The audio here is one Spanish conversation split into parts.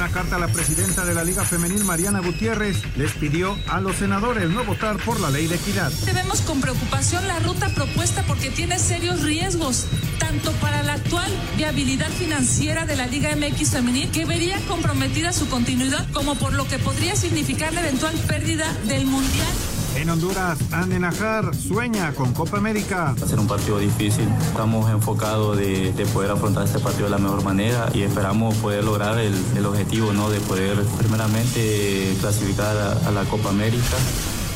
Una carta, la presidenta de la Liga Femenil, Mariana Gutiérrez, les pidió a los senadores no votar por la ley de equidad. Vemos con preocupación la ruta propuesta porque tiene serios riesgos, tanto para la actual viabilidad financiera de la Liga MX Femenil, que vería comprometida su continuidad, como por lo que podría significar la eventual pérdida del Mundial. En Honduras, Anne Najar sueña con Copa América. Va a ser un partido difícil. Estamos enfocados de, de, poder afrontar este partido de la mejor manera y esperamos poder lograr el, el objetivo, ¿no? De poder primeramente clasificar a, a la Copa América.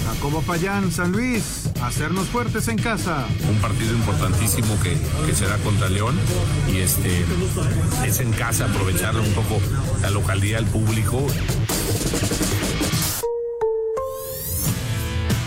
Jacobo Payán, San Luis, hacernos fuertes en casa. Un partido importantísimo que, que será contra León y este es en casa aprovechar un poco la localidad, el público.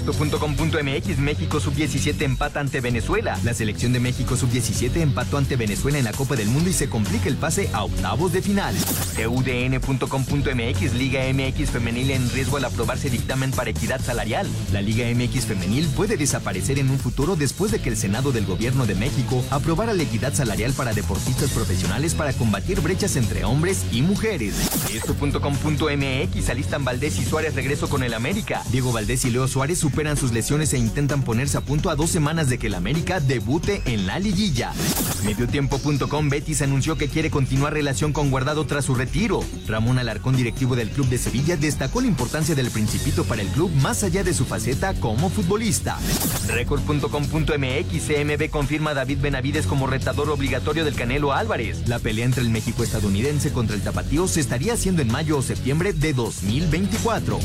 Esto.com.mx México sub-17 empata ante Venezuela. La selección de México sub-17 empató ante Venezuela en la Copa del Mundo y se complica el pase a octavos de final. TUDN.com.mx Liga MX Femenil en riesgo al aprobarse dictamen para equidad salarial. La Liga MX Femenil puede desaparecer en un futuro después de que el Senado del Gobierno de México aprobara la equidad salarial para deportistas profesionales para combatir brechas entre hombres y mujeres. Esto.com.mx alistan Valdés y Suárez regreso con el América. Diego Valdés y Leo Suárez superan sus lesiones e intentan ponerse a punto a dos semanas de que el América debute en la liguilla. Mediotiempo.com Betis anunció que quiere continuar relación con Guardado tras su retiro. Ramón Alarcón, directivo del club de Sevilla, destacó la importancia del Principito para el club más allá de su faceta como futbolista. Record.com.mx CMB confirma a David Benavides como retador obligatorio del Canelo Álvarez. La pelea entre el México estadounidense contra el Tapatío se estaría haciendo en mayo o septiembre de 2024.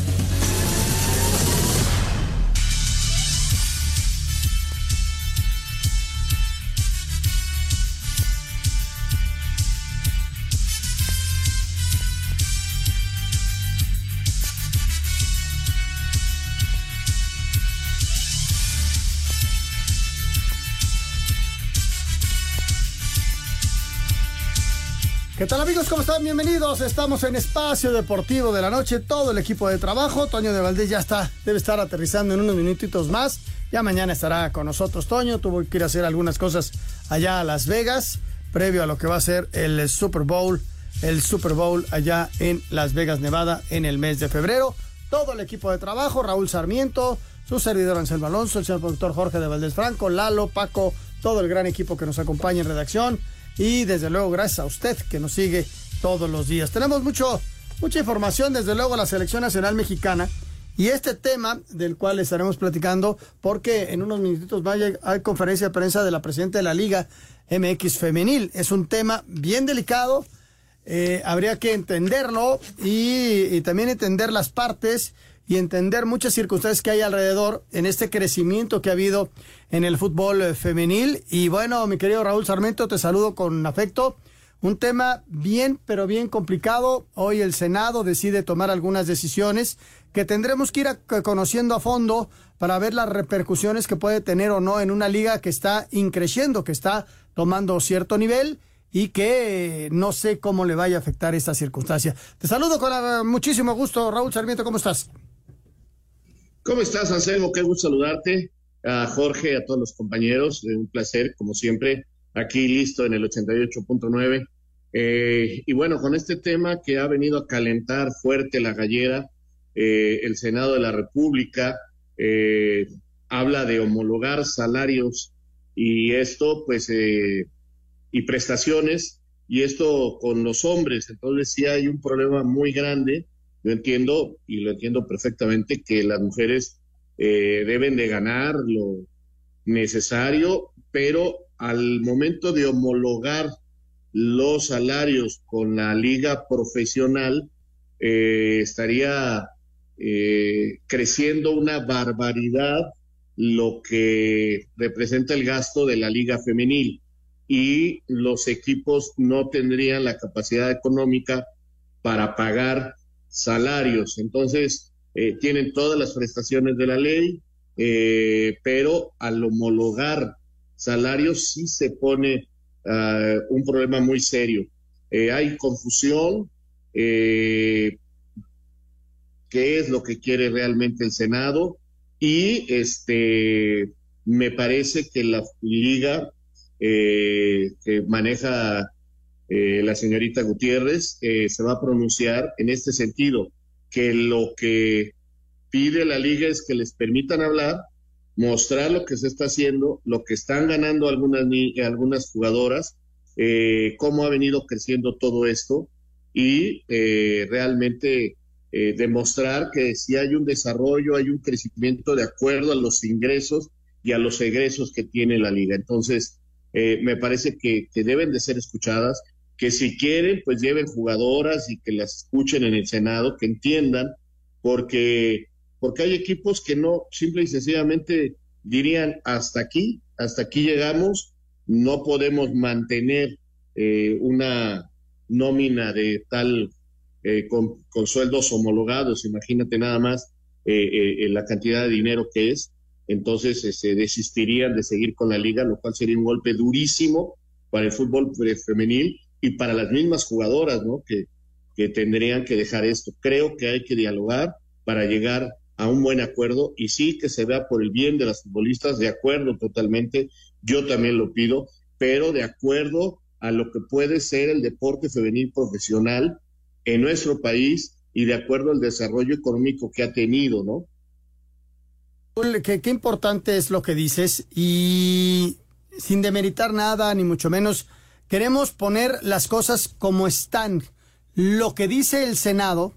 ¿Qué tal amigos? ¿Cómo están? Bienvenidos. Estamos en Espacio Deportivo de la Noche. Todo el equipo de trabajo. Toño de Valdés ya está, debe estar aterrizando en unos minutitos más. Ya mañana estará con nosotros Toño. Tuvo que ir a hacer algunas cosas allá a Las Vegas, previo a lo que va a ser el Super Bowl, el Super Bowl allá en Las Vegas, Nevada, en el mes de febrero. Todo el equipo de trabajo, Raúl Sarmiento, su servidor Anselmo Alonso, el señor productor Jorge de Valdés Franco, Lalo, Paco, todo el gran equipo que nos acompaña en redacción y desde luego gracias a usted que nos sigue todos los días. Tenemos mucho, mucha información, desde luego la selección nacional mexicana y este tema del cual estaremos platicando porque en unos minutitos más hay conferencia de prensa de la presidenta de la Liga MX Femenil. Es un tema bien delicado, eh, habría que entenderlo y también entender las partes y entender muchas circunstancias que hay alrededor en este crecimiento que ha habido en el fútbol femenil. Y bueno, mi querido Raúl Sarmiento, te saludo con afecto. Un tema bien, pero bien complicado. Hoy el Senado decide tomar algunas decisiones que tendremos que ir a, conociendo a fondo para ver las repercusiones que puede tener o no en una liga que está increciendo, que está tomando cierto nivel y que no sé cómo le vaya a afectar esta circunstancia. Te saludo con muchísimo gusto, Raúl Sarmiento, ¿cómo estás? ¿Cómo estás, Anselmo? Qué gusto saludarte. A Jorge, a todos los compañeros. Un placer, como siempre, aquí listo en el 88.9. Eh, y bueno, con este tema que ha venido a calentar fuerte la gallera, eh, el Senado de la República eh, habla de homologar salarios y esto, pues, eh, y prestaciones, y esto con los hombres. Entonces sí hay un problema muy grande. Yo entiendo, y lo entiendo perfectamente, que las mujeres deben de ganar lo necesario, pero al momento de homologar los salarios con la liga profesional, eh, estaría eh, creciendo una barbaridad lo que representa el gasto de la liga femenil. Y los equipos no tendrían la capacidad económica para pagar salarios. Entonces, eh, tienen todas las prestaciones de la ley, pero al homologar salarios sí se pone uh, un problema muy serio. Eh, hay confusión. Eh, qué es lo que quiere realmente el Senado y este me parece que la liga eh, que maneja eh, la señorita Gutiérrez eh, se va a pronunciar en este sentido, que lo que pide la liga es que les permitan hablar, mostrar lo que se está haciendo, lo que están ganando algunas, algunas jugadoras, eh, cómo ha venido creciendo todo esto y eh, realmente eh, demostrar que si hay un desarrollo, hay un crecimiento de acuerdo a los ingresos y a los egresos que tiene la liga. Entonces, eh, me parece que, que deben de ser escuchadas, que si quieren, pues lleven jugadoras y que las escuchen en el Senado, que entiendan, porque porque hay equipos que no, simple y sencillamente dirían, hasta aquí, hasta aquí llegamos, no podemos mantener eh, una nómina de tal, eh, con, con, sueldos homologados, imagínate nada más eh, eh la cantidad de dinero que es, entonces se este, desistirían de seguir con la liga, lo cual sería un golpe durísimo para el fútbol femenil y para las mismas jugadoras, ¿no? Que, que tendrían que dejar esto. Creo que hay que dialogar para llegar a un buen acuerdo y sí que se vea por el bien de las futbolistas, de acuerdo totalmente, yo también lo pido, pero de acuerdo a lo que puede ser el deporte femenil profesional en nuestro país y de acuerdo al desarrollo económico que ha tenido, ¿no? Qué, qué importante es lo que dices y sin demeritar nada, ni mucho menos, queremos poner las cosas como están. Lo que dice el Senado,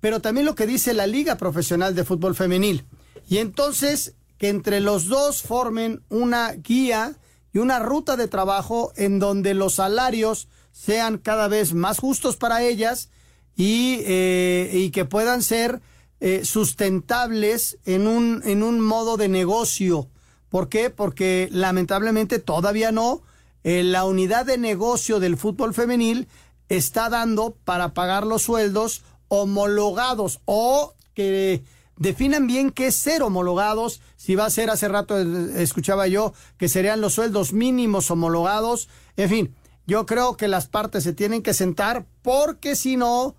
pero también lo que dice la Liga Profesional de Fútbol Femenil. Y entonces que entre los dos formen una guía y una ruta de trabajo en donde los salarios sean cada vez más justos para ellas y, eh, que puedan ser eh, sustentables en un, en un modo de negocio. ¿Por qué? Porque lamentablemente todavía no. Eh, la unidad de negocio del fútbol femenil está dando para pagar los sueldos homologados o que definan bien qué es ser homologados, si va a ser hace rato escuchaba yo que serían los sueldos mínimos homologados, en fin, yo creo que las partes se tienen que sentar porque si no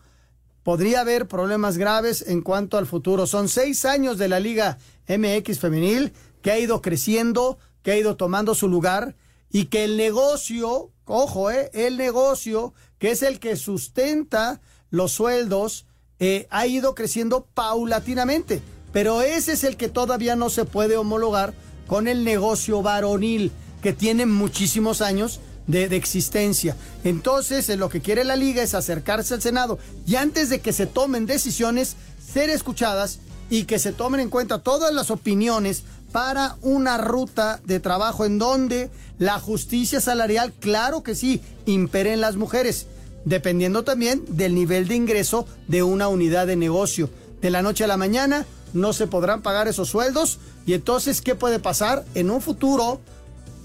podría haber problemas graves en cuanto al futuro. Son seis años de la Liga MX femenil que ha ido creciendo, que ha ido tomando su lugar y que el negocio, ojo, eh, el negocio que es el que sustenta los sueldos eh, ha ido creciendo paulatinamente, pero ese es el que todavía no se puede homologar con el negocio varonil, que tiene muchísimos años de, de, existencia. Entonces, lo que quiere la liga es acercarse al Senado y antes de que se tomen decisiones, ser escuchadas y que se tomen en cuenta todas las opiniones para una ruta de trabajo en donde la justicia salarial, claro que sí, impere en las mujeres dependiendo también del nivel de ingreso de una unidad de negocio. De la noche a la mañana no se podrán pagar esos sueldos y entonces, ¿qué puede pasar en un futuro?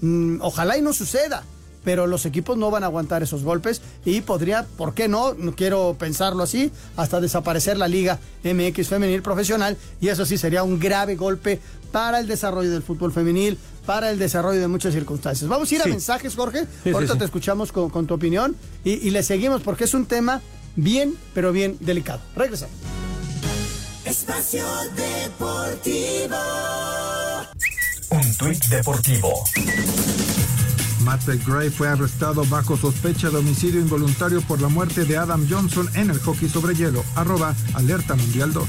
Mm, ojalá y no suceda, pero los equipos no van a aguantar esos golpes y podría, ¿por qué no? No quiero pensarlo así, hasta desaparecer la Liga MX Femenil Profesional y eso sí sería un grave golpe para el desarrollo del fútbol femenil, para el desarrollo de muchas circunstancias. Vamos a ir sí. a mensajes, Jorge. Sí, Ahorita sí, te escuchamos con, con tu opinión y, y, le seguimos porque es un tema bien, pero bien delicado. Regresamos. Espacio Deportivo. Un tuit deportivo Matt Gray fue arrestado bajo sospecha de homicidio involuntario por la muerte de Adam Johnson en el hockey sobre hielo. Arroba Alerta Mundial 2.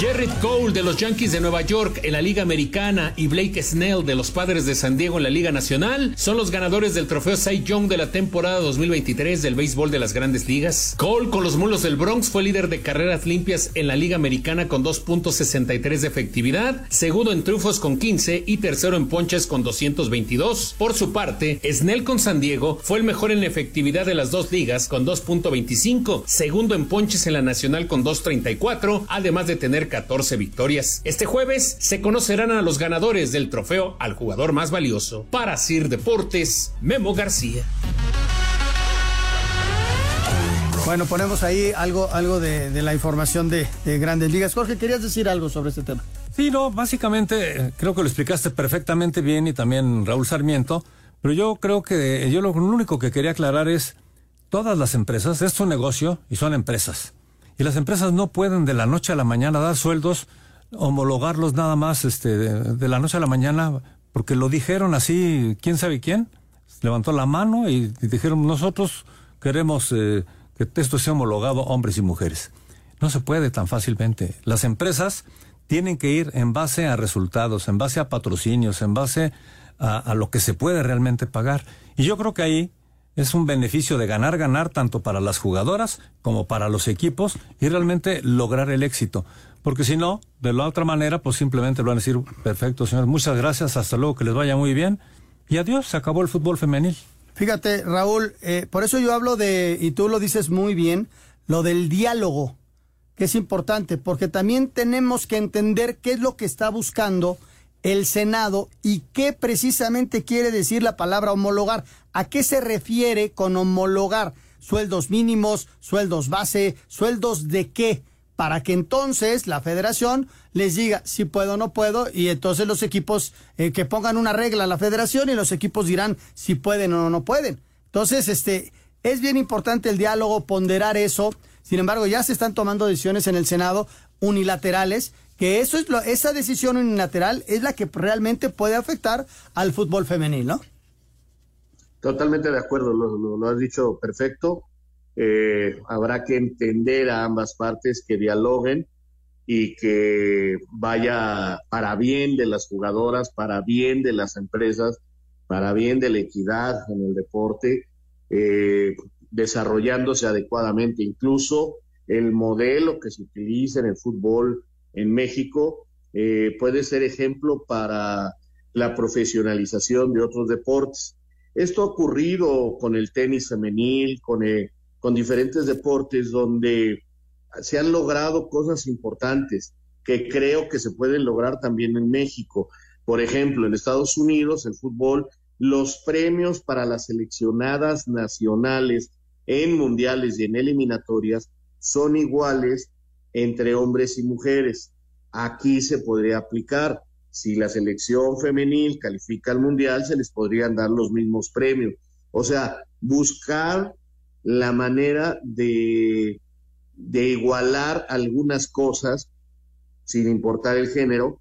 Jared Cole de los Yankees de Nueva York en la Liga Americana y Blake Snell de los Padres de San Diego en la Liga Nacional son los ganadores del trofeo Cy Young de la temporada 2023 del béisbol de las Grandes Ligas. Cole con los mulos del Bronx fue líder de carreras limpias en la Liga Americana con 2.63 de efectividad, segundo en triunfos con 15 y tercero en ponches con 222. Por su parte, Snell con San Diego fue el mejor en efectividad de las dos ligas con 2.25, segundo en ponches en la Nacional con 2.34, además de tener 14 victorias. Este jueves se conocerán a los ganadores del trofeo al jugador más valioso. Para Sir Deportes, Memo García. Bueno, ponemos ahí algo, algo de, de la información de, de, Grandes Ligas. Jorge, ¿querías decir algo sobre este tema? Sí, no, básicamente eh, creo que lo explicaste perfectamente bien y también Raúl Sarmiento, pero yo creo que yo lo, lo único que quería aclarar es, todas las empresas, es un negocio y son empresas. Y las empresas no pueden de la noche a la mañana dar sueldos, homologarlos nada más este, de, la noche a la mañana, porque lo dijeron así, quién sabe quién, levantó la mano y, dijeron nosotros queremos eh, que esto sea homologado hombres y mujeres. No se puede tan fácilmente. Las empresas tienen que ir en base a resultados, en base a patrocinios, en base a lo que se puede realmente pagar. Y yo creo que ahí es un beneficio de ganar, ganar tanto para las jugadoras como para los equipos y realmente lograr el éxito. Porque si no, de la otra manera, pues simplemente lo van a decir, perfecto, señor, muchas gracias, hasta luego, que les vaya muy bien. Y adiós, se acabó el fútbol femenil. Fíjate, Raúl, eh, por eso yo hablo de, y tú lo dices muy bien, lo del diálogo, que es importante, porque también tenemos que entender qué es lo que está buscando el Senado y qué precisamente quiere decir la palabra homologar. ¿A qué se refiere con homologar? Sueldos mínimos, sueldos base, sueldos de qué? Para que entonces la federación les diga si puedo o no puedo y entonces los equipos eh, que pongan una regla a la federación y los equipos dirán si pueden o no pueden. Entonces, este, es bien importante el diálogo, ponderar eso. Sin embargo, ya se están tomando decisiones en el Senado unilaterales que eso es lo, esa decisión unilateral es la que realmente puede afectar al fútbol femenil, ¿no? Totalmente de acuerdo, lo, has dicho perfecto. Eh, habrá que entender a ambas partes que dialoguen y que vaya para bien de las jugadoras, para bien de las empresas, para bien de la equidad en el deporte, eh, desarrollándose adecuadamente. Incluso el modelo que se utiliza en el fútbol en México eh, puede ser ejemplo para la profesionalización de otros deportes. Esto ha ocurrido con el tenis femenil, con, el, con diferentes deportes donde se han logrado cosas importantes que creo que se pueden lograr también en México. Por ejemplo, en Estados Unidos, el fútbol, los premios para las seleccionadas nacionales en mundiales y en eliminatorias son iguales entre hombres y mujeres. Aquí se podría aplicar. Si la selección femenil califica al mundial, se les podrían dar los mismos premios. O sea, buscar la manera de, de igualar algunas cosas, sin importar el género,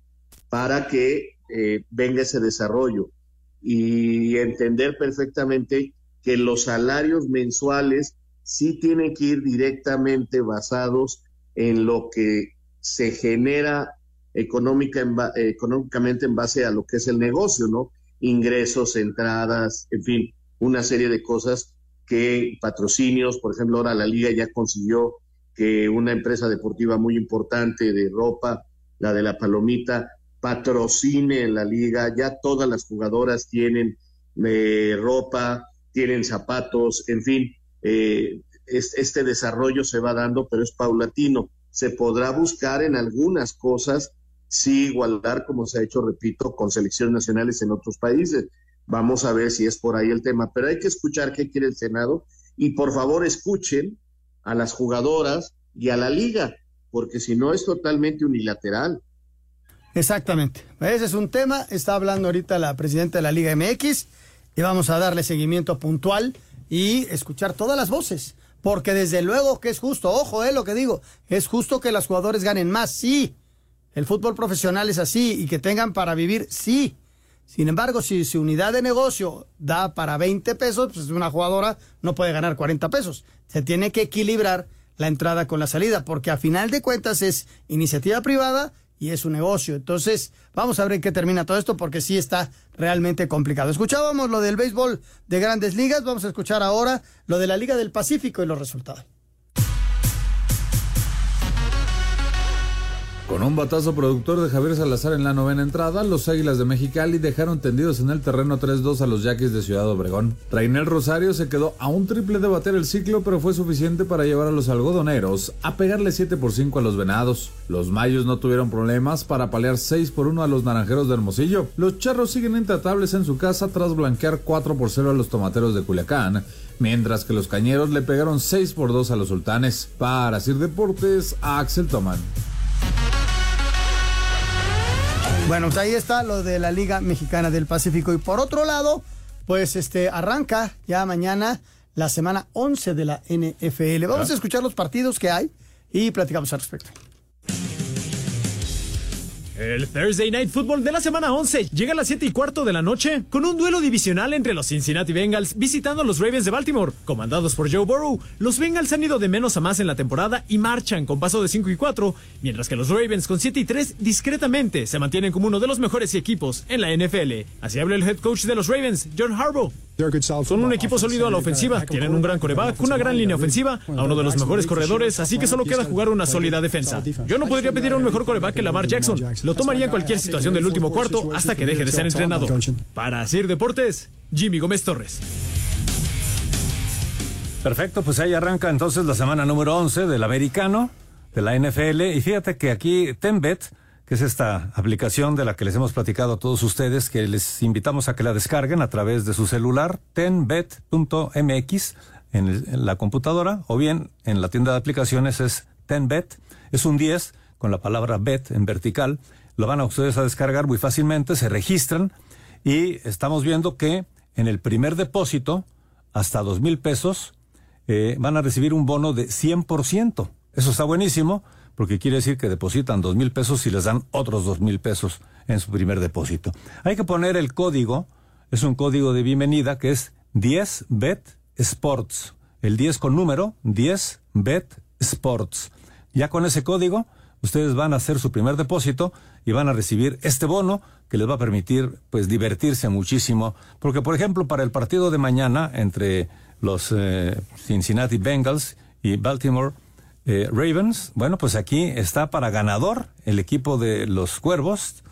para que eh, venga ese desarrollo y entender perfectamente que los salarios mensuales sí tienen que ir directamente basados en lo que se genera económica en económicamente en base a lo que es el negocio, ¿no? Ingresos, entradas, en fin, una serie de cosas que patrocinios, por ejemplo, ahora la liga ya consiguió que una empresa deportiva muy importante de ropa, la de la Palomita, patrocine la liga, ya todas las jugadoras tienen eh, ropa, tienen zapatos, en fin, eh, este desarrollo se va dando, pero es paulatino. Se podrá buscar en algunas cosas, sí, igualdad, como se ha hecho, repito, con selecciones nacionales en otros países. Vamos a ver si es por ahí el tema, pero hay que escuchar qué quiere el Senado y por favor escuchen a las jugadoras y a la liga, porque si no es totalmente unilateral. Exactamente. Ese es un tema, está hablando ahorita la presidenta de la Liga MX y vamos a darle seguimiento puntual y escuchar todas las voces porque desde luego que es justo, ojo, eh, lo que digo, es justo que los jugadores ganen más, sí, El fútbol profesional es así y que tengan para vivir, sí. Sin embargo, si su unidad de negocio da para 20 pesos, pues una jugadora no puede ganar 40 pesos. Se tiene que equilibrar la entrada con la salida, porque a final de cuentas es iniciativa privada y es un negocio. Entonces, vamos a ver en qué termina todo esto, porque sí está realmente complicado. Escuchábamos lo del béisbol de grandes ligas, vamos a escuchar ahora lo de la Liga del Pacífico y los resultados. Con un batazo productor de Javier Salazar en la novena entrada, los Águilas de Mexicali dejaron tendidos en el terreno 3-2 a los Yaquis de Ciudad Obregón. Rainel Rosario se quedó a un triple de bater el ciclo, pero fue suficiente para llevar a los algodoneros a pegarle 7 por 5 a los Venados. Los Mayos no tuvieron problemas para palear 6 por 1 a los Naranjeros de Hermosillo. Los Charros siguen intratables en su casa tras blanquear 4 por 0 a los Tomateros de Culiacán, mientras que los Cañeros le pegaron 6 por 2 a los Sultanes. Para Sir Deportes, Axel Toman. Bueno, pues ahí está lo de la Liga Mexicana del Pacífico. Y por otro lado, pues este arranca ya mañana la semana 11 de la NFL. Vamos a escuchar los partidos que hay y platicamos al respecto. El Thursday Night Football de la semana 11 llega a las 7 y cuarto de la noche con un duelo divisional entre los Cincinnati Bengals visitando a los Ravens de Baltimore. Comandados por Joe Burrow, los Bengals han ido de menos a más en la temporada y marchan con paso de 5 y 4, mientras que los Ravens con 7 y 3 discretamente se mantienen como uno de los mejores equipos en la NFL. Así habla el head coach de los Ravens, John Harbaugh. Son un equipo sólido a la ofensiva, tienen un gran coreback, una gran línea ofensiva, a uno de los mejores corredores, así que solo queda jugar una sólida defensa. Yo no podría pedir a un mejor coreback que Lamar Jackson. Lo tomaría en cualquier situación del último cuarto hasta que deje de ser entrenador. Para Sir Deportes, Jimmy Gómez Torres. Perfecto, pues ahí arranca entonces la semana número 11 del americano, de la NFL. Y fíjate que aquí Tenbet, que es esta aplicación de la que les hemos platicado a todos ustedes, que les invitamos a que la descarguen a través de su celular, tenbet.mx en, en la computadora o bien en la tienda de aplicaciones es Tenbet. Es un 10 con la palabra bet en vertical. Lo van a ustedes a descargar muy fácilmente, se registran y estamos viendo que en el primer depósito, hasta dos mil pesos, eh, van a recibir un bono de 100%. Eso está buenísimo porque quiere decir que depositan dos mil pesos y les dan otros dos mil pesos en su primer depósito. Hay que poner el código, es un código de bienvenida que es 10bet sports. El 10 con número, 10bet sports. Ya con ese código, ustedes van a hacer su primer depósito y van a recibir este bono que les va a permitir pues divertirse muchísimo. Porque por ejemplo para el partido de mañana entre los eh, Cincinnati Bengals y Baltimore eh, Ravens, bueno pues aquí está para ganador el equipo de los Cuervos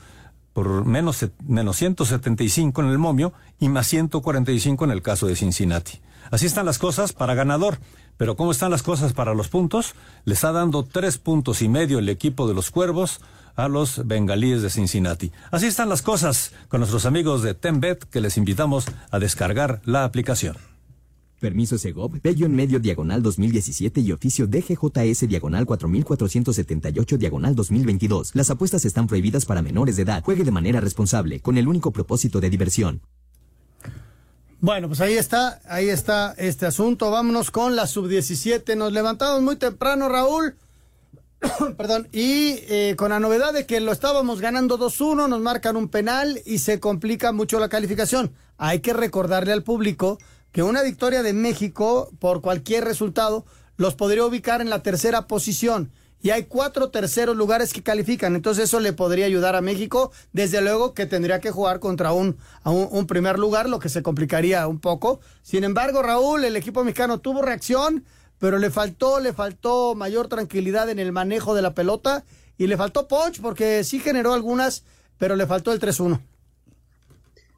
por menos, menos 175 en el momio y más 145 en el caso de Cincinnati. Así están las cosas para ganador. Pero ¿cómo están las cosas para los puntos? Les está dando tres puntos y medio el equipo de los Cuervos a los bengalíes de Cincinnati. Así están las cosas con nuestros amigos de Tenbet que les invitamos a descargar la aplicación. Permiso Segov, Bello en medio diagonal 2017 y oficio DGJS diagonal 4478 diagonal 2022. Las apuestas están prohibidas para menores de edad. Juegue de manera responsable, con el único propósito de diversión. Bueno, pues ahí está, ahí está este asunto. Vámonos con la sub-17. Nos levantamos muy temprano, Raúl. Perdón, y eh, con la novedad de que lo estábamos ganando 2-1, nos marcan un penal y se complica mucho la calificación. Hay que recordarle al público que una victoria de México por cualquier resultado los podría ubicar en la tercera posición y hay cuatro terceros lugares que califican. Entonces eso le podría ayudar a México. Desde luego que tendría que jugar contra un, un, un, primer lugar, lo que se complicaría un poco. Sin embargo, Raúl, el equipo mexicano tuvo reacción, pero le faltó, le faltó mayor tranquilidad en el manejo de la pelota y le faltó punch porque sí generó algunas, pero le faltó el 3-1.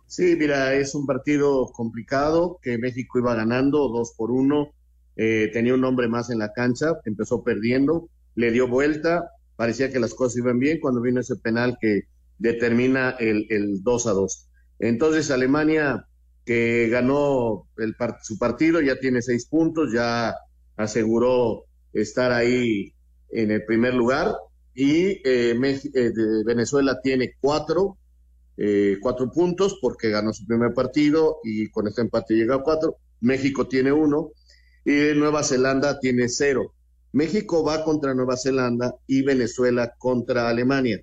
Sí, mira, es un partido complicado que México iba ganando 2 por 1. Eh, tenía un hombre más en la cancha, empezó perdiendo le dio vuelta, parecía que las cosas iban bien cuando vino ese penal que determina el, el 2 a 2. Entonces Alemania, que ganó el, su partido, ya tiene seis puntos, ya aseguró estar ahí en el primer lugar y eh, eh, Venezuela tiene cuatro, eh, cuatro puntos porque ganó su primer partido y con este empate llega a cuatro. México tiene uno y Nueva Zelanda tiene cero. México va contra Nueva Zelanda y Venezuela contra Alemania.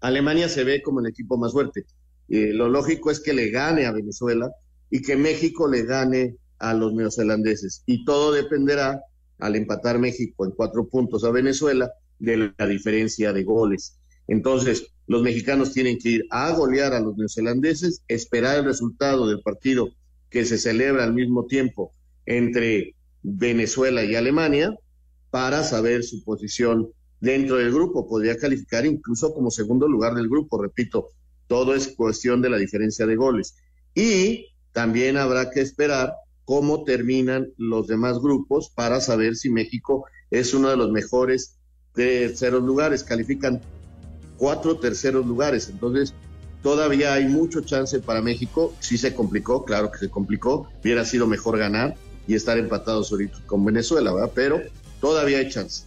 Alemania se ve como el equipo más fuerte. Eh, lo lógico es que le gane a Venezuela y que México le gane a los neozelandeses. Y todo dependerá, al empatar México en cuatro puntos a Venezuela, de la diferencia de goles. Entonces, los mexicanos tienen que ir a golear a los neozelandeses, esperar el resultado del partido que se celebra al mismo tiempo entre Venezuela y Alemania para saber su posición dentro del grupo. Podría calificar incluso como segundo lugar del grupo, repito, todo es cuestión de la diferencia de goles. Y también habrá que esperar cómo terminan los demás grupos para saber si México es uno de los mejores terceros lugares. Califican cuatro terceros lugares. Entonces, todavía hay mucho chance para México. Sí se complicó, claro que se complicó. Hubiera sido mejor ganar y estar empatados ahorita con Venezuela, ¿verdad? Pero todavía hay chance.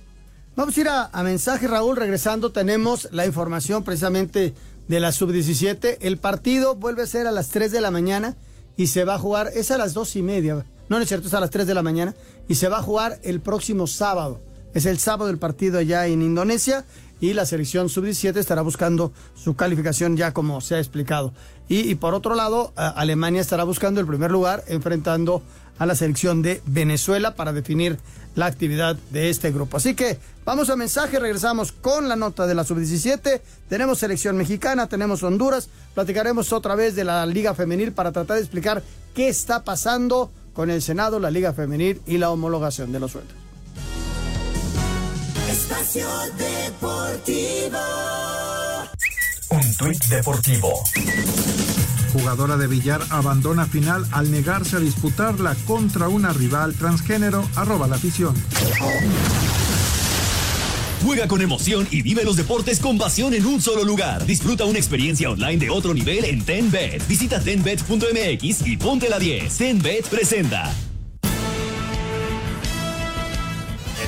Vamos a ir a, mensaje, Raúl. Regresando, tenemos la información precisamente de la sub-17. El partido vuelve a ser a las 3 de la mañana y se va a jugar, es a las dos y media. No, no es cierto, es a las 3 de la mañana y se va a jugar el próximo sábado. Es el sábado el partido allá en Indonesia y la selección sub-17 estará buscando su calificación ya como se ha explicado. Y, y por otro lado, Alemania estará buscando el primer lugar enfrentando a la selección de Venezuela para definir la actividad de este grupo. Así que vamos a mensaje, regresamos con la nota de la sub-17. Tenemos selección mexicana, tenemos Honduras, platicaremos otra vez de la Liga Femenil para tratar de explicar qué está pasando con el Senado, la Liga Femenil y la homologación de los sueldos. Espacio Deportivo. Un tuit deportivo. Jugadora de billar abandona final al negarse a disputarla contra una rival transgénero. Arroba la afición. Juega con emoción y vive los deportes con pasión en un solo lugar. Disfruta una experiencia online de otro nivel en TenBet. Visita tenbet.mx y ponte la 10. TenBet presenta.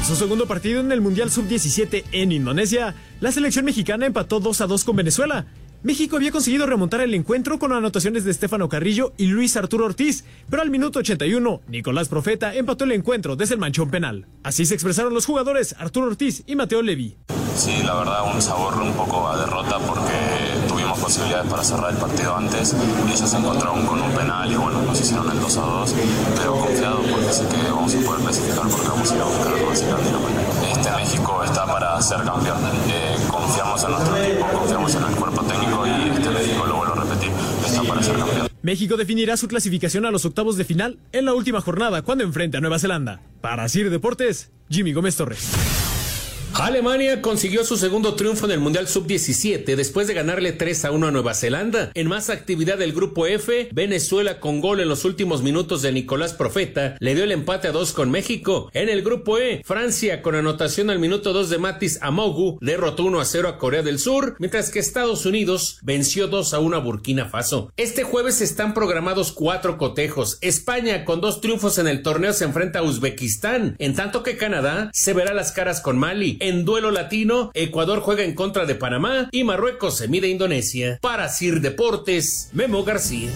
En su segundo partido en el Mundial Sub-17 en Indonesia, la selección mexicana empató 2 a 2 con Venezuela. México había conseguido remontar el encuentro con anotaciones de Estefano Carrillo y Luis Arturo Ortiz, pero al minuto 81, Nicolás Profeta empató el encuentro desde el manchón penal. Así se expresaron los jugadores Arturo Ortiz y Mateo Levi. Sí, la verdad un sabor un poco a derrota porque posibilidades para cerrar el partido antes ellos se encontraron con un penal y bueno, nos hicieron el 2 a 2, pero confiado porque sé que vamos a poder clasificar porque vamos a ir a buscar Brasil Este México está para ser campeón. Eh, confiamos en nuestro equipo, confiamos en el cuerpo técnico y este México, lo vuelvo a repetir, está para ser campeón. México definirá su clasificación a los octavos de final en la última jornada cuando enfrente a Nueva Zelanda. Para Sir Deportes, Jimmy Gómez Torres. Alemania consiguió su segundo triunfo en el Mundial Sub-17 después de ganarle 3 a 1 a Nueva Zelanda. En más actividad del grupo F, Venezuela con gol en los últimos minutos de Nicolás Profeta le dio el empate a 2 con México. En el grupo E, Francia con anotación al minuto 2 de Matis Amogu derrotó 1 a 0 a Corea del Sur, mientras que Estados Unidos venció 2 a 1 a Burkina Faso. Este jueves están programados cuatro cotejos. España con dos triunfos en el torneo se enfrenta a Uzbekistán, en tanto que Canadá se verá las caras con Mali. En duelo latino, Ecuador juega en contra de Panamá y Marruecos se mide a Indonesia. Para Sir Deportes, Memo García.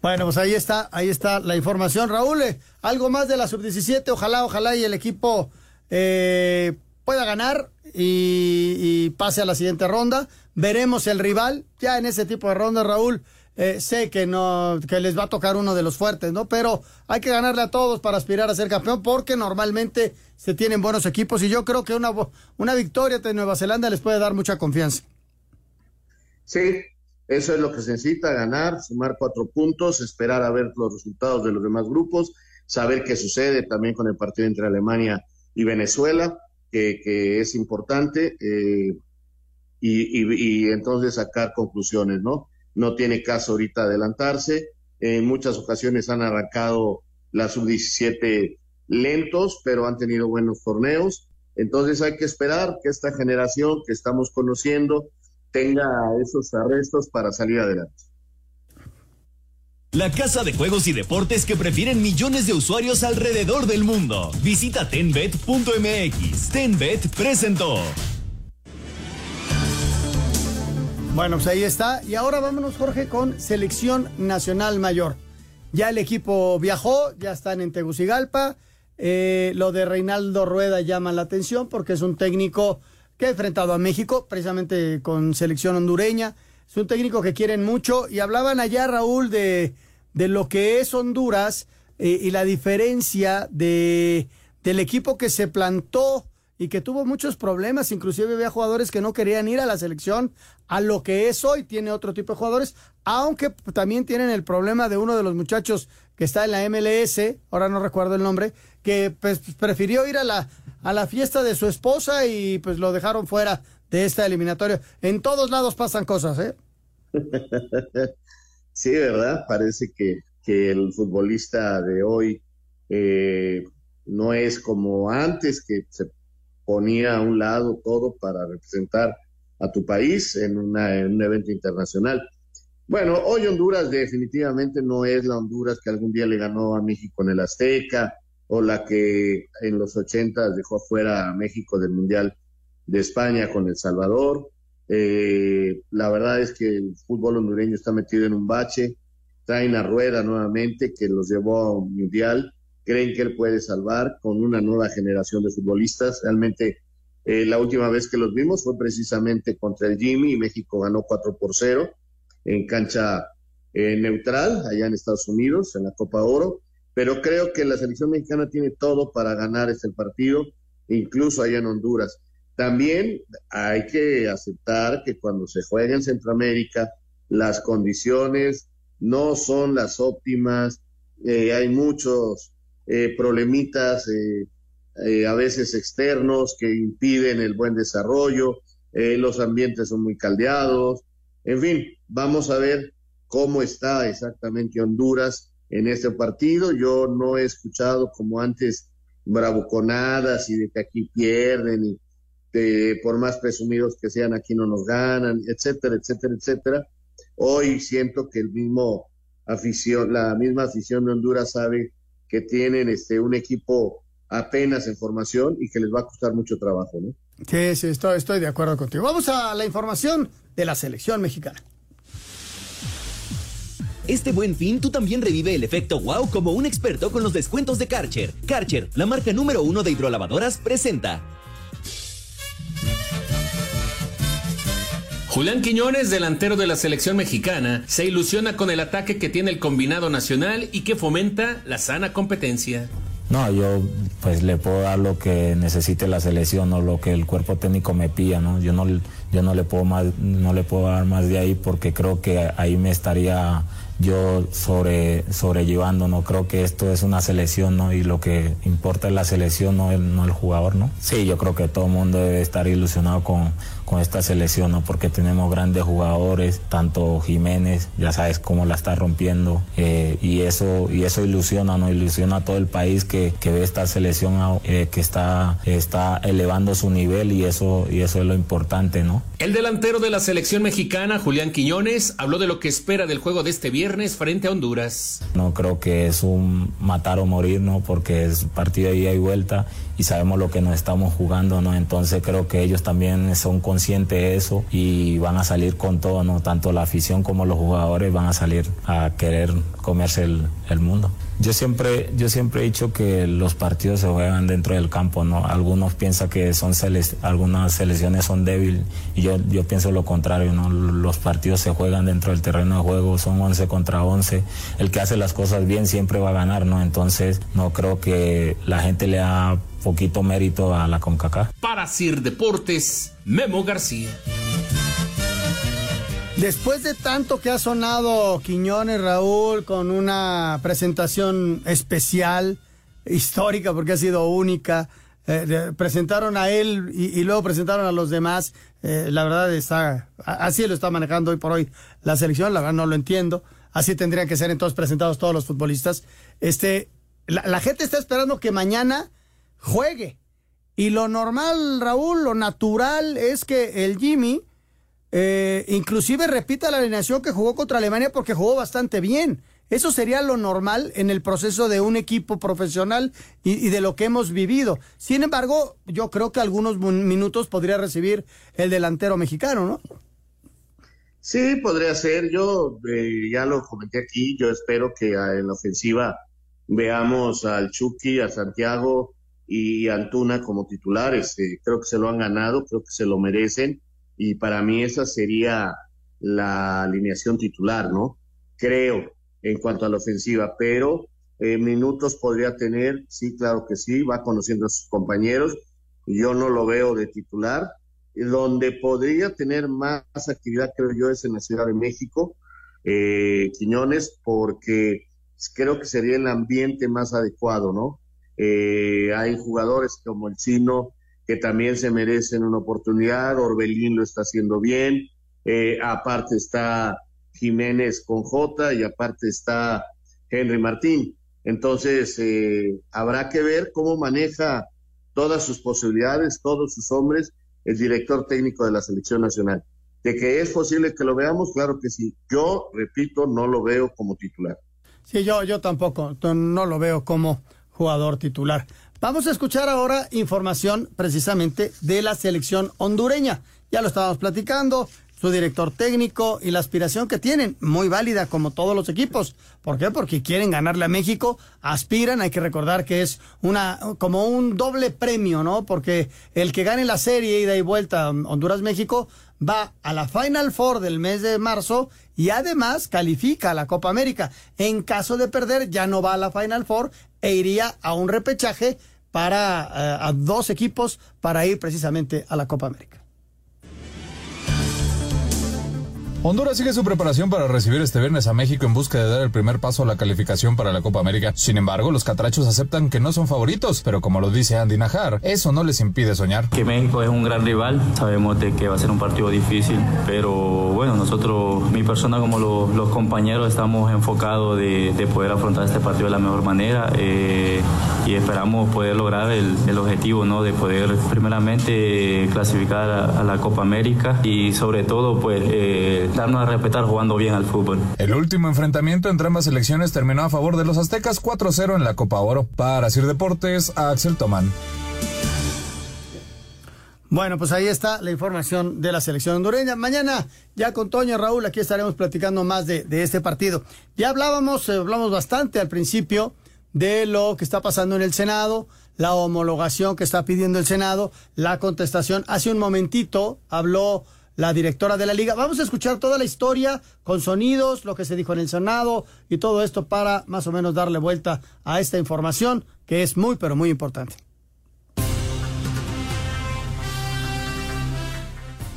Bueno, pues ahí está, ahí está la información. Raúl, eh, algo más de la sub-17, ojalá, ojalá y el equipo eh, pueda ganar y, y pase a la siguiente ronda. Veremos el rival, ya en ese tipo de ronda, Raúl. Eh, sé que no, que les va a tocar uno de los fuertes, ¿no? Pero hay que ganarle a todos para aspirar a ser campeón, porque normalmente se tienen buenos equipos y yo creo que una, una victoria de Nueva Zelanda les puede dar mucha confianza. Sí, eso es lo que se necesita, ganar, sumar cuatro puntos, esperar a ver los resultados de los demás grupos, saber qué sucede también con el partido entre Alemania y Venezuela, que, que es importante, eh, y, y- y entonces sacar conclusiones, ¿no? No tiene caso ahorita adelantarse. En muchas ocasiones han arrancado la sub-17 lentos, pero han tenido buenos torneos. Entonces hay que esperar que esta generación que estamos conociendo tenga esos arrestos para salir adelante. La casa de juegos y deportes que prefieren millones de usuarios alrededor del mundo. Visita tenbet.mx. Tenbet presentó. Bueno, pues ahí está. Y ahora vámonos, Jorge, con Selección Nacional Mayor. Ya el equipo viajó, ya están en Tegucigalpa. Eh, lo de Reinaldo Rueda llama la atención porque es un técnico que ha enfrentado a México, precisamente con selección hondureña. Es un técnico que quieren mucho y hablaban allá, Raúl, de, de lo que es Honduras eh, y la diferencia de, del equipo que se plantó y que tuvo muchos problemas, inclusive había jugadores que no querían ir a la selección, a lo que es hoy tiene otro tipo de jugadores, aunque también tienen el problema de uno de los muchachos que está en la MLS, ahora no recuerdo el nombre, que pues, prefirió ir a la, a la fiesta de su esposa y pues lo dejaron fuera de esta eliminatoria. En todos lados pasan cosas, ¿eh? sí, ¿verdad? Parece que, que el futbolista de hoy eh, no es como antes, que se ponía a un lado todo para representar a tu país en, una, un evento internacional. Bueno, hoy Honduras definitivamente no es la Honduras que algún día le ganó a México en el Azteca o la que en los 80 dejó fuera a México del Mundial de España con El Salvador. Eh, la verdad es que el fútbol hondureño está metido en un bache, traen a rueda nuevamente que los llevó a un mundial, creen que él puede salvar con una nueva generación de futbolistas. Realmente eh, la última vez que los vimos fue precisamente contra el Jimmy y México ganó 4 por 0 en cancha eh, neutral allá en Estados Unidos, en la Copa Oro, pero creo que la selección mexicana tiene todo para ganar este partido, incluso allá en Honduras. También hay que aceptar que cuando se juega en Centroamérica, las condiciones no son las óptimas, eh, hay muchos eh, problemitas a veces externos que impiden el buen desarrollo, los ambientes son muy caldeados, en fin, vamos a ver cómo está exactamente Honduras en este partido. Yo no he escuchado como antes bravuconadas y de que aquí pierden y por más presumidos que sean aquí no nos ganan, etcétera, etcétera, etcétera. Hoy siento que el mismo afición, la misma afición de Honduras sabe que tienen este un equipo apenas en formación y que les va a costar mucho trabajo, ¿no? Sí, sí, estoy, estoy de acuerdo contigo. Vamos a la información de la selección mexicana. Este buen fin, tú también revive el efecto wow como un experto con los descuentos de Karcher. Karcher, la marca número uno de hidrolavadoras, presenta. Julián Quiñones, delantero de la selección mexicana, se ilusiona con el ataque que tiene el combinado nacional y que fomenta la sana competencia. No, yo pues le puedo dar lo que necesite la selección o lo que el cuerpo técnico me pida, ¿no? Yo no, yo no le puedo más, no le puedo dar más de ahí porque creo que ahí me estaría yo sobre sobrellevando, no creo que esto es una selección, ¿no? Y lo que importa es la selección, no el, no el jugador, ¿no? Sí, yo creo que todo el mundo debe estar ilusionado con, con esta selección, ¿no? Porque tenemos grandes jugadores, tanto Jiménez, ya sabes cómo la está rompiendo, eh, y eso y eso ilusiona, ¿no? Ilusiona a todo el país que, que ve esta selección eh, que está, está elevando su nivel y eso, y eso es lo importante, ¿no? El delantero de la selección mexicana, Julián Quiñones, habló de lo que espera del juego de este viernes frente a Honduras. No creo que es un matar o morir, ¿no? Porque es partido de ida y vuelta y sabemos lo que nos estamos jugando, ¿no? Entonces creo que ellos también son conscientes de eso y van a salir con todo, ¿no? Tanto la afición como los jugadores van a salir a querer comerse el, el mundo. Yo siempre, yo siempre he dicho que los partidos se juegan dentro del campo, ¿no? Algunos piensan que son algunas selecciones son débiles y yo, yo pienso lo contrario, ¿no? Los partidos se juegan dentro del terreno de juego, son 11 contra 11. El que hace las cosas bien siempre va a ganar, ¿no? Entonces no creo que la gente le da poquito mérito a la CONCACAF. Para Sir Deportes, Memo García. Después de tanto que ha sonado Quiñones Raúl con una presentación especial, histórica porque ha sido única, eh, presentaron a él y, luego presentaron a los demás, eh, la verdad está, así lo está manejando hoy por hoy la selección, la verdad no lo entiendo, así tendrían que ser entonces presentados todos los futbolistas. Este, la, la gente está esperando que mañana juegue. Y lo normal, Raúl, lo natural es que el Jimmy eh, inclusive repita la alineación que jugó contra Alemania porque jugó bastante bien. Eso sería lo normal en el proceso de un equipo profesional y, de lo que hemos vivido. Sin embargo, yo creo que algunos minutos podría recibir el delantero mexicano, ¿no? Sí, podría ser. Yo eh, ya lo comenté aquí. Yo espero que en la ofensiva veamos al Chucky, a Santiago, y Antuna como titulares. Eh, creo que se lo han ganado, creo que se lo merecen y para mí esa sería la alineación titular, ¿no? Creo en cuanto a la ofensiva, pero eh, minutos podría tener, sí, claro que sí, va conociendo a sus compañeros, yo no lo veo de titular. Donde podría tener más actividad, creo yo, es en la Ciudad de México, eh, Quiñones, porque creo que sería el ambiente más adecuado, ¿no? Eh, hay jugadores como el chino que también se merecen una oportunidad, Orbelín lo está haciendo bien, eh, aparte está Jiménez con J y aparte está Henry Martín. Entonces, eh, habrá que ver cómo maneja todas sus posibilidades, todos sus hombres, el director técnico de la selección nacional. De que es posible que lo veamos, claro que sí. Yo, repito, no lo veo como titular. Sí, yo, yo tampoco, no lo veo como jugador titular. Vamos a escuchar ahora información precisamente de la selección hondureña. Ya lo estábamos platicando, su director técnico y la aspiración que tienen, muy válida como todos los equipos. ¿Por qué? Porque quieren ganarle a México, aspiran, hay que recordar que es una como un doble premio, ¿no? Porque el que gane la serie ida y vuelta Honduras-México va a la Final Four del mes de marzo y además califica a la Copa América. En caso de perder, ya no va a la Final Four e iría a un repechaje para eh, a dos equipos para ir precisamente a la Copa América. Honduras sigue su preparación para recibir este viernes a México en busca de dar el primer paso a la calificación para la Copa América. Sin embargo, los catrachos aceptan que no son favoritos, pero como lo dice Andy Najar, eso no les impide soñar. Que México es un gran rival, sabemos de que va a ser un partido difícil, pero bueno, nosotros, mi persona como los compañeros, estamos enfocados de, poder afrontar este partido de la mejor manera eh, y esperamos poder lograr el, objetivo, ¿no? De poder primeramente clasificar a, la Copa América y sobre todo, pues... Eh, darnos a respetar jugando bien al fútbol. El último enfrentamiento entre ambas selecciones terminó a favor de los aztecas 4-0 en la Copa Oro. Para Sir Deportes, Axel Tomán. Bueno, pues ahí está la información de la selección hondureña. Mañana, ya con Toño Raúl, aquí estaremos platicando más de, este partido. Ya hablábamos, eh, hablamos bastante al principio de lo que está pasando en el Senado, la homologación que está pidiendo el Senado, la contestación. Hace un momentito habló la directora de la liga. Vamos a escuchar toda la historia con sonidos, lo que se dijo en el Senado y todo esto para más o menos darle vuelta a esta información que es muy, pero muy importante.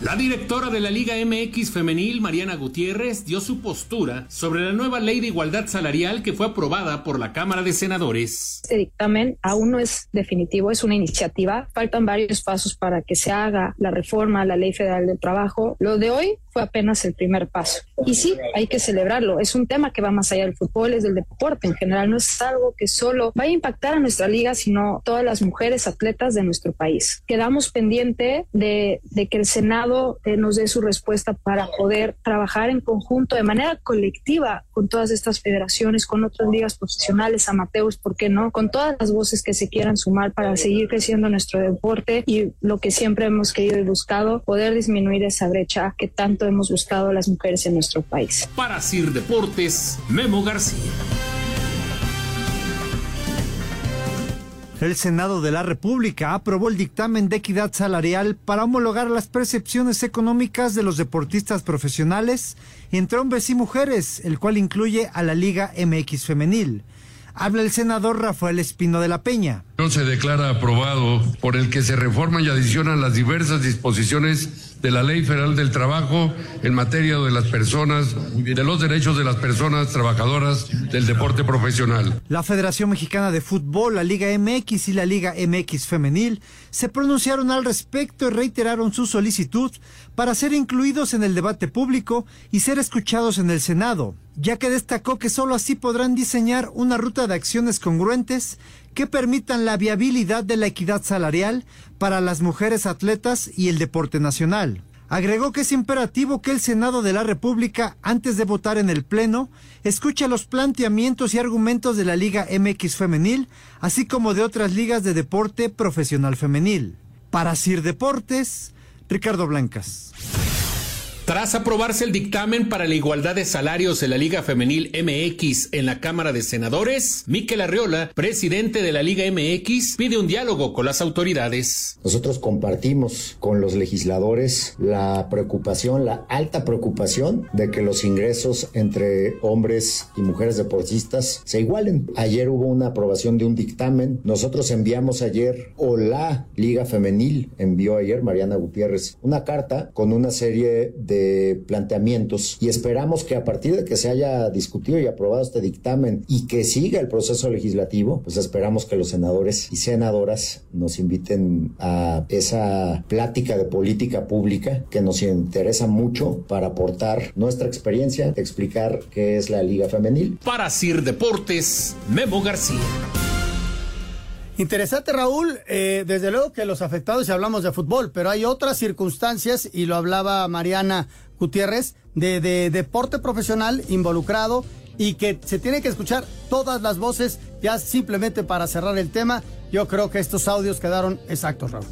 La directora de la Liga MX Femenil, Mariana Gutiérrez, dio su postura sobre la nueva ley de igualdad salarial que fue aprobada por la Cámara de Senadores. Este dictamen aún no es definitivo, es una iniciativa. Faltan varios pasos para que se haga la reforma a la Ley Federal del Trabajo. Lo de hoy fue apenas el primer paso. Y sí, hay que celebrarlo. Es un tema que va más allá del fútbol, es del deporte en general. No es algo que solo vaya a impactar a nuestra liga, sino todas las mujeres atletas de nuestro país. Quedamos pendiente de, de que el Senado eh, nos dé su respuesta para poder trabajar en conjunto de manera colectiva con todas estas federaciones, con otras ligas profesionales, amateurs, ¿por qué no? Con todas las voces que se quieran sumar para seguir creciendo nuestro deporte y lo que siempre hemos querido y buscado, poder disminuir esa brecha que tanto hemos buscado las mujeres en nuestro país. Para CIR Deportes, Memo García. El Senado de la República aprobó el dictamen de equidad salarial para homologar las percepciones económicas de los deportistas profesionales entre hombres y mujeres, el cual incluye a la Liga MX femenil. Habla el senador Rafael Espino de la Peña. Se declara aprobado por el que se reforman y adicionan las diversas disposiciones de la Ley Federal del Trabajo en materia de las personas, de los derechos de las personas trabajadoras del deporte profesional. La Federación Mexicana de Fútbol, la Liga MX y la Liga MX Femenil se pronunciaron al respecto y reiteraron su solicitud para ser incluidos en el debate público y ser escuchados en el Senado, ya que destacó que sólo así podrán diseñar una ruta de acciones congruentes que permitan la viabilidad de la equidad salarial para las mujeres atletas y el deporte nacional. Agregó que es imperativo que el Senado de la República, antes de votar en el Pleno, escuche los planteamientos y argumentos de la Liga MX femenil, así como de otras ligas de deporte profesional femenil. Para Sir Deportes, Ricardo Blancas. Tras aprobarse el dictamen para la igualdad de salarios en la Liga Femenil MX en la Cámara de Senadores, Miquel Arriola, presidente de la Liga MX, pide un diálogo con las autoridades. Nosotros compartimos con los legisladores la preocupación, la alta preocupación de que los ingresos entre hombres y mujeres deportistas se igualen. Ayer hubo una aprobación de un dictamen. Nosotros enviamos ayer, o la Liga Femenil envió ayer, Mariana Gutiérrez, una carta con una serie de planteamientos y esperamos que a partir de que se haya discutido y aprobado este dictamen y que siga el proceso legislativo, pues esperamos que los senadores y senadoras nos inviten a esa plática de política pública que nos interesa mucho para aportar nuestra experiencia, explicar qué es la Liga Femenil. Para CIR Deportes, Memo García. Interesante, Raúl. Eh, desde luego que los afectados, y hablamos de fútbol, pero hay otras circunstancias, y lo hablaba Mariana Gutiérrez, de, de deporte profesional involucrado y que se tiene que escuchar todas las voces, ya simplemente para cerrar el tema. Yo creo que estos audios quedaron exactos, Raúl.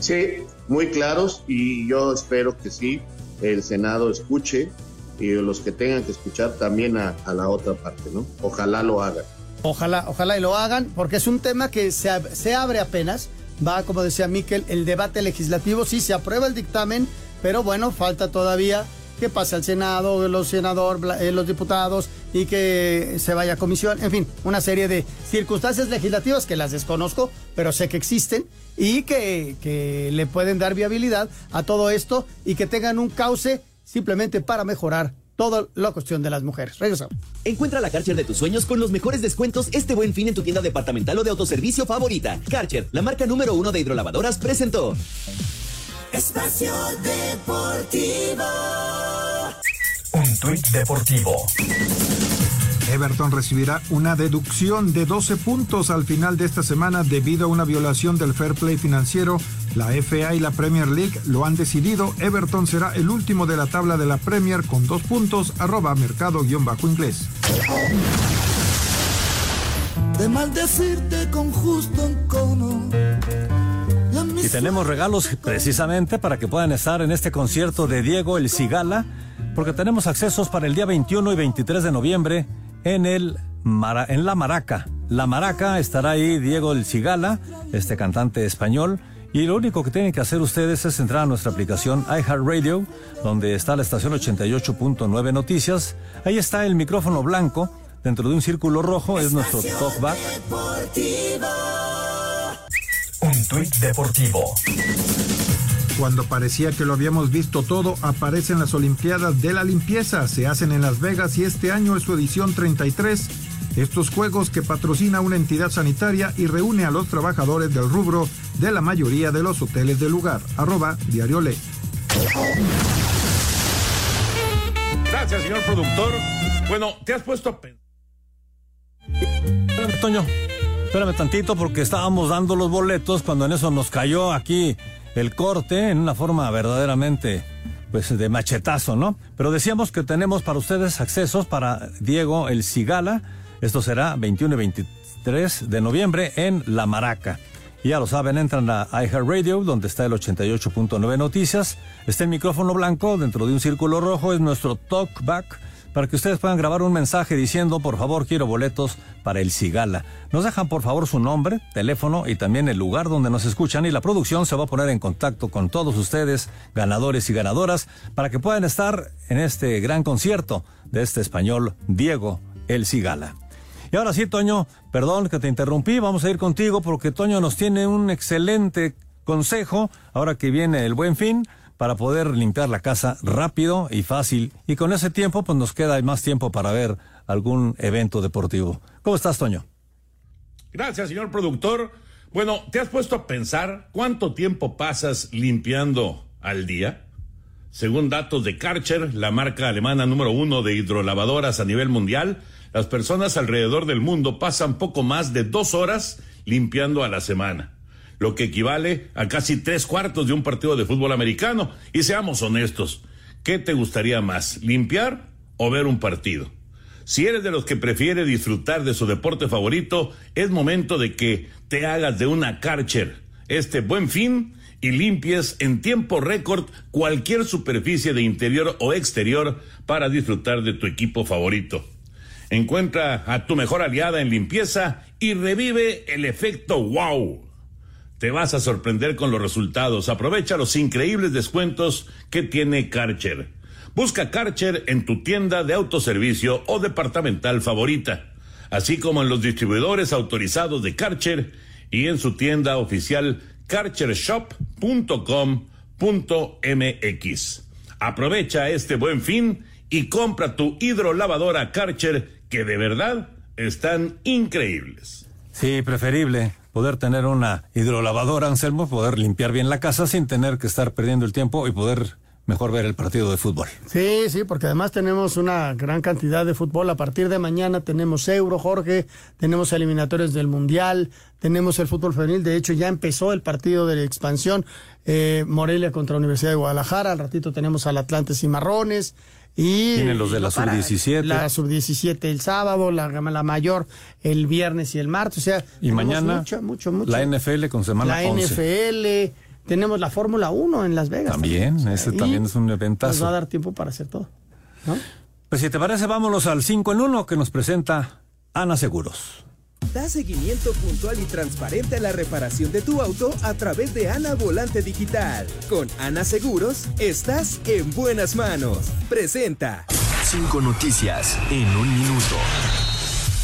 Sí, muy claros, y yo espero que sí, el Senado escuche y los que tengan que escuchar también a, a la otra parte, ¿no? Ojalá lo hagan. Ojalá, ojalá y lo hagan, porque es un tema que se, se abre apenas. Va, como decía Miquel, el debate legislativo. Sí, se aprueba el dictamen, pero bueno, falta todavía que pase al Senado, los senadores, eh, los diputados y que se vaya a comisión. En fin, una serie de circunstancias legislativas que las desconozco, pero sé que existen y que, que le pueden dar viabilidad a todo esto y que tengan un cauce simplemente para mejorar toda la cuestión de las mujeres. Regresamos. Encuentra la Karcher de tus sueños con los mejores descuentos este buen fin en tu tienda departamental o de autoservicio favorita. Karcher, la marca número uno de hidrolavadoras, presentó. Espacio Deportivo. Un tuit deportivo. Everton recibirá una deducción de 12 puntos al final de esta semana debido a una violación del fair play financiero. La FA y la Premier League lo han decidido. Everton será el último de la tabla de la Premier con dos puntos. Arroba mercado-inglés. De maldecirte con justo encono. Y tenemos regalos precisamente para que puedan estar en este concierto de Diego El Cigala, porque tenemos accesos para el día 21 y 23 de noviembre en el Mara, en La Maraca. La Maraca estará ahí Diego El Cigala, este cantante español. Y lo único que tienen que hacer ustedes es entrar a nuestra aplicación iHeartRadio, donde está la estación 88.9 Noticias. Ahí está el micrófono blanco, dentro de un círculo rojo es nuestro talkback. Un tuit deportivo. Cuando parecía que lo habíamos visto todo, aparecen las Olimpiadas de la Limpieza. Se hacen en Las Vegas y este año es su edición 33. Estos juegos que patrocina una entidad sanitaria y reúne a los trabajadores del rubro de la mayoría de los hoteles del lugar. Arroba Diario Le. Gracias, señor productor. Bueno, te has puesto a pensar. Espérame, Toño. Espérame tantito porque estábamos dando los boletos cuando en eso nos cayó aquí el corte en una forma verdaderamente pues de machetazo, ¿no? Pero decíamos que tenemos para ustedes accesos para Diego El Cigala. Esto será 21 y 23 de noviembre en La Maraca. Ya lo saben, entran a iHeartRadio, donde está el 88.9 Noticias. Está el micrófono blanco dentro de un círculo rojo, es nuestro talkback para que ustedes puedan grabar un mensaje diciendo, por favor, quiero boletos para el Cigala. Nos dejan, por favor, su nombre, teléfono y también el lugar donde nos escuchan y la producción se va a poner en contacto con todos ustedes, ganadores y ganadoras, para que puedan estar en este gran concierto de este español, Diego El Cigala. Y ahora sí, Toño, perdón que te interrumpí, vamos a ir contigo porque Toño nos tiene un excelente consejo ahora que viene el buen fin para poder limpiar la casa rápido y fácil. Y con ese tiempo, pues nos queda más tiempo para ver algún evento deportivo. ¿Cómo estás, Toño? Gracias, señor productor. Bueno, ¿te has puesto a pensar cuánto tiempo pasas limpiando al día? Según datos de Karcher, la marca alemana número uno de hidrolavadoras a nivel mundial, las personas alrededor del mundo pasan poco más de dos horas limpiando a la semana lo que equivale a casi tres cuartos de un partido de fútbol americano. Y seamos honestos, ¿qué te gustaría más, limpiar o ver un partido? Si eres de los que prefiere disfrutar de su deporte favorito, es momento de que te hagas de una Karcher este buen fin y limpies en tiempo récord cualquier superficie de interior o exterior para disfrutar de tu equipo favorito. Encuentra a tu mejor aliada en limpieza y revive el efecto wow. Te vas a sorprender con los resultados. Aprovecha los increíbles descuentos que tiene Karcher. Busca Karcher en tu tienda de autoservicio o departamental favorita, así como en los distribuidores autorizados de Karcher y en su tienda oficial karchershop.com.mx. Aprovecha este buen fin y compra tu hidrolavadora Karcher que de verdad están increíbles. Sí, preferible poder tener una hidrolavadora, Anselmo, poder limpiar bien la casa sin tener que estar perdiendo el tiempo y poder mejor ver el partido de fútbol. Sí, sí, porque además tenemos una gran cantidad de fútbol. A partir de mañana tenemos Euro, Jorge, tenemos eliminatorios del Mundial, tenemos el fútbol femenil. De hecho, ya empezó el partido de la expansión. Eh, Morelia contra Universidad de Guadalajara. Al ratito tenemos al Atlantes y Marrones. Y Tienen los de la sub-17. La sub-17 el sábado, la, la mayor el viernes y el martes. O sea, y mañana mucho, mucho, mucho. la NFL con semana La 11. NFL, tenemos la Fórmula 1 en Las Vegas. También, ese Y también es un Nos eventazo. va a dar tiempo para hacer todo. ¿no? Pues si te parece, vámonos al 5 en 1 que nos presenta Ana Seguros. Da seguimiento puntual y transparente a la reparación de tu auto a través de Ana Volante Digital. Con Ana Seguros, estás en buenas manos. Presenta. Cinco noticias en un minuto.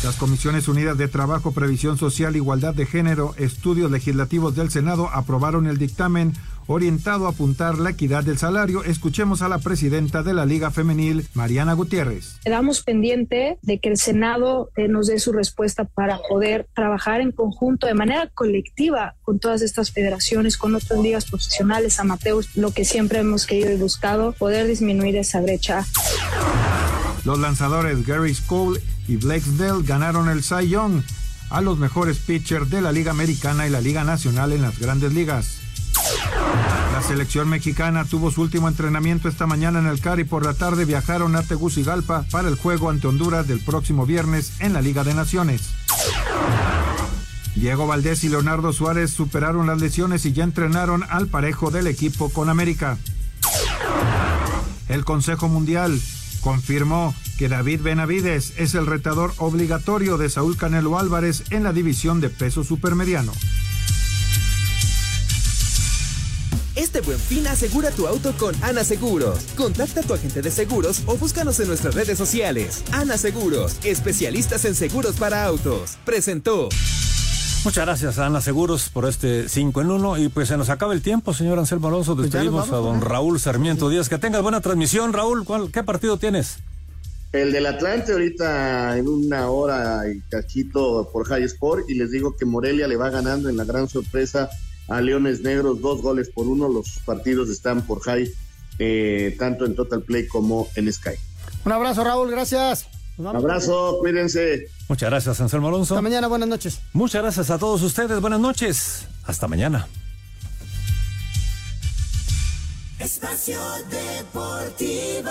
Las Comisiones Unidas de Trabajo, Previsión Social, Igualdad de Género, Estudios Legislativos del Senado aprobaron el dictamen orientado a apuntar la equidad del salario. Escuchemos a la presidenta de la Liga Femenil, Mariana Gutiérrez. Quedamos pendiente de que el Senado eh, nos dé su respuesta para poder trabajar en conjunto, de manera colectiva, con todas estas federaciones, con otras ligas profesionales, amateurs, lo que siempre hemos querido y buscado, poder disminuir esa brecha. Los lanzadores Gary Cole y Blake Snell ganaron el Cy Young a los mejores pitchers de la Liga Americana y la Liga Nacional en las grandes ligas. La selección mexicana tuvo su último entrenamiento esta mañana en el CAR y por la tarde viajaron a Tegucigalpa para el juego ante Honduras del próximo viernes en la Liga de Naciones. Diego Valdés y Leonardo Suárez superaron las lesiones y ya entrenaron al parejo del equipo con América. El Consejo Mundial confirmó que David Benavides es el retador obligatorio de Saúl Canelo Álvarez en la división de peso supermediano. Este buen fin asegura tu auto con Ana Seguros. Contacta a tu agente de seguros o búscanos en nuestras redes sociales. Ana Seguros, especialistas en seguros para autos. Presentó. Muchas gracias a Ana Seguros por este 5 en 1 y pues se nos acaba el tiempo, señor Anselmo Alonso. Pues Despedimos a don. Raúl Sarmiento Díaz. Que tengas buena transmisión, Raúl. ¿Cuál, ¿Qué partido tienes? El del Atlante ahorita en una hora y cachito por High Sport y les digo que Morelia le va ganando en la gran sorpresa a Leones Negros dos goles por uno. Los partidos están por High eh, tanto en Total Play como en Sky. Un abrazo, Raúl, gracias. Vamos. Abrazo, cuídense. Muchas gracias, Anselmo Alonso. Hasta mañana, buenas noches. Muchas gracias a todos ustedes. Buenas noches. Hasta mañana. Espacio Deportivo.